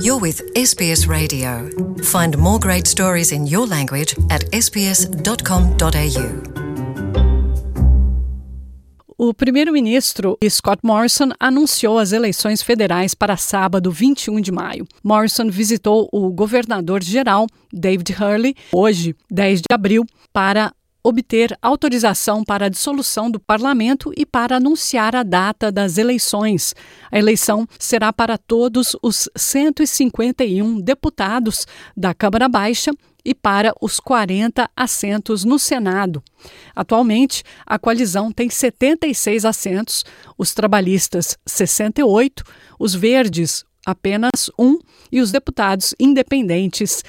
You're with SBS Radio. Find more great stories in your language at sbs.com.au. O primeiro-ministro Scott Morrison anunciou as eleições federais para sábado 21 de maio. Morrison visitou o governador-geral David Hurley hoje, 10 de abril, para obter autorização para a dissolução do parlamento e para anunciar a data das eleições. A eleição será para todos os 151 deputados da Câmara Baixa e para os 40 assentos no Senado. Atualmente, a coalizão tem 76 assentos, os trabalhistas 68, os verdes apenas um e os deputados independentes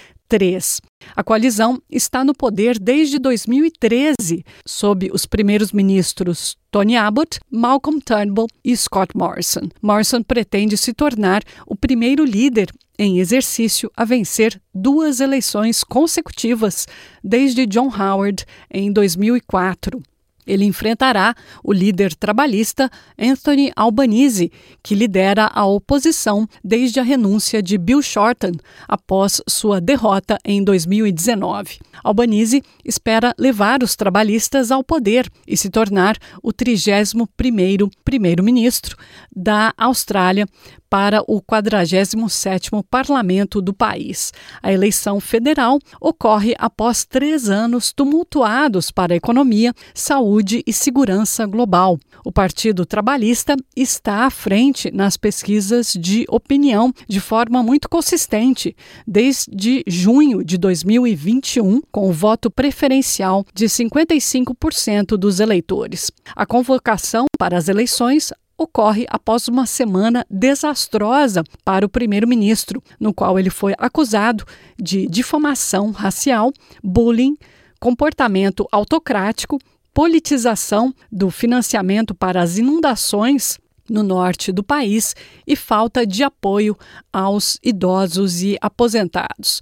A coalizão está no poder desde 2013, sob os primeiros ministros Tony Abbott, Malcolm Turnbull e Scott Morrison. Morrison pretende se tornar o primeiro líder em exercício a vencer duas eleições consecutivas desde John Howard em 2004. Ele enfrentará o líder trabalhista Anthony Albanese, que lidera a oposição desde a renúncia de Bill Shorten após sua derrota em 2019. Albanese espera levar os trabalhistas ao poder e se tornar o 31º primeiro-ministro da Austrália para o 47º parlamento do país. A eleição federal ocorre após três anos tumultuados para a economia, saúde e segurança global. O Partido Trabalhista está à frente nas pesquisas de opinião de forma muito consistente desde junho de 2021, com o voto preferencial de 55% dos eleitores. A convocação para as eleições ocorre após uma semana desastrosa para o primeiro-ministro, no qual ele foi acusado de difamação racial, bullying, comportamento autocrático, politização do financiamento para as inundações no norte do país e falta de apoio aos idosos e aposentados.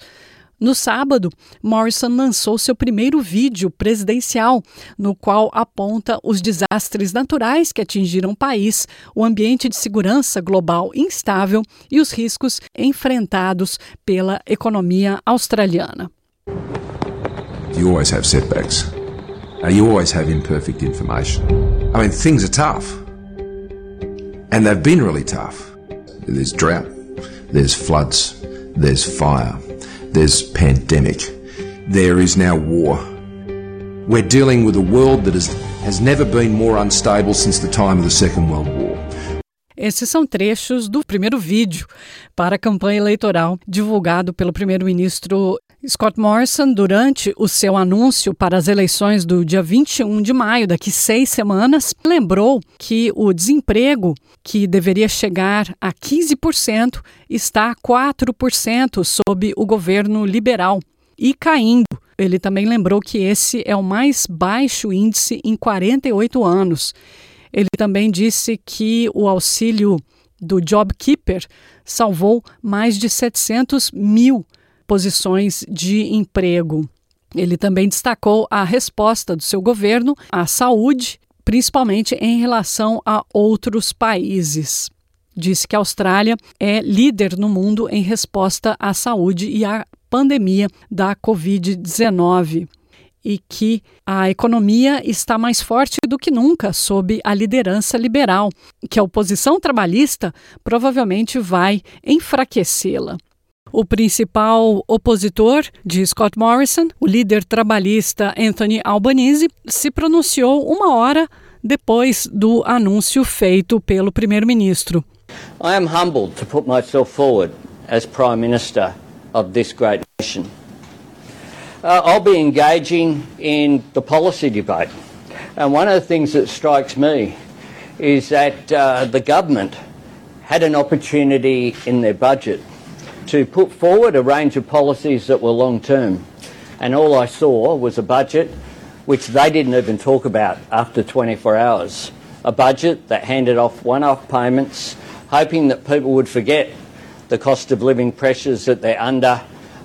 No sábado, Morrison lançou seu primeiro vídeo presidencial, no qual aponta os desastres naturais que atingiram o país, o ambiente de segurança global instável e os riscos enfrentados pela economia australiana. You always have setbacks. You always have imperfect information. I mean, things are tough. And they've been really tough. There's drought, there's floods, there's fire. There's pandemic, there is now war. We're dealing with a world that is, has never been more unstable since the time of the Second World War. Esses são trechos do primeiro vídeo para a campanha eleitoral divulgado pelo primeiro-ministro Scott Morrison durante o seu anúncio para as eleições do dia 21 de maio, daqui seis semanas, lembrou que o desemprego, que deveria chegar a 15%, está a 4% sob o governo liberal e caindo. Ele também lembrou que esse é o mais baixo índice em 48 anos. Ele também disse que o auxílio do JobKeeper salvou mais de 700 mil posições de emprego. Ele também destacou a resposta do seu governo à saúde, principalmente em relação a outros países. Disse que a Austrália é líder no mundo em resposta à saúde e à pandemia da Covid-19 e que a economia está mais forte do que nunca sob a liderança liberal, que a oposição trabalhista provavelmente vai enfraquecê-la. O principal opositor de Scott Morrison, o líder trabalhista Anthony Albanese, se pronunciou uma hora depois do anúncio feito pelo primeiro-ministro. I am humbled to put myself forward as Prime Minister of this great nation. Uh, I'll be engaging in the policy debate. And one of the things that strikes me is that uh, the government had an opportunity in their budget to put forward a range of policies that were long term. And all I saw was a budget which they didn't even talk about after 24 hours. A budget that handed off one off payments, hoping that people would forget the cost of living pressures that they're under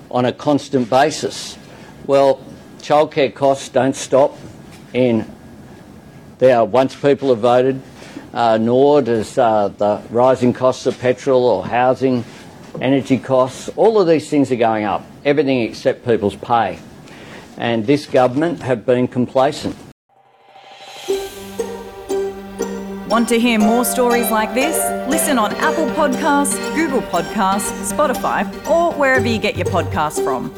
on a constant basis. Well, childcare costs don't stop in there once people have voted, uh, nor does uh, the rising costs of petrol or housing energy costs, all of these things are going up, everything except people's pay. And this government have been complacent. Want to hear more stories like this? Listen on Apple Podcasts, Google Podcasts, Spotify, or wherever you get your podcasts from.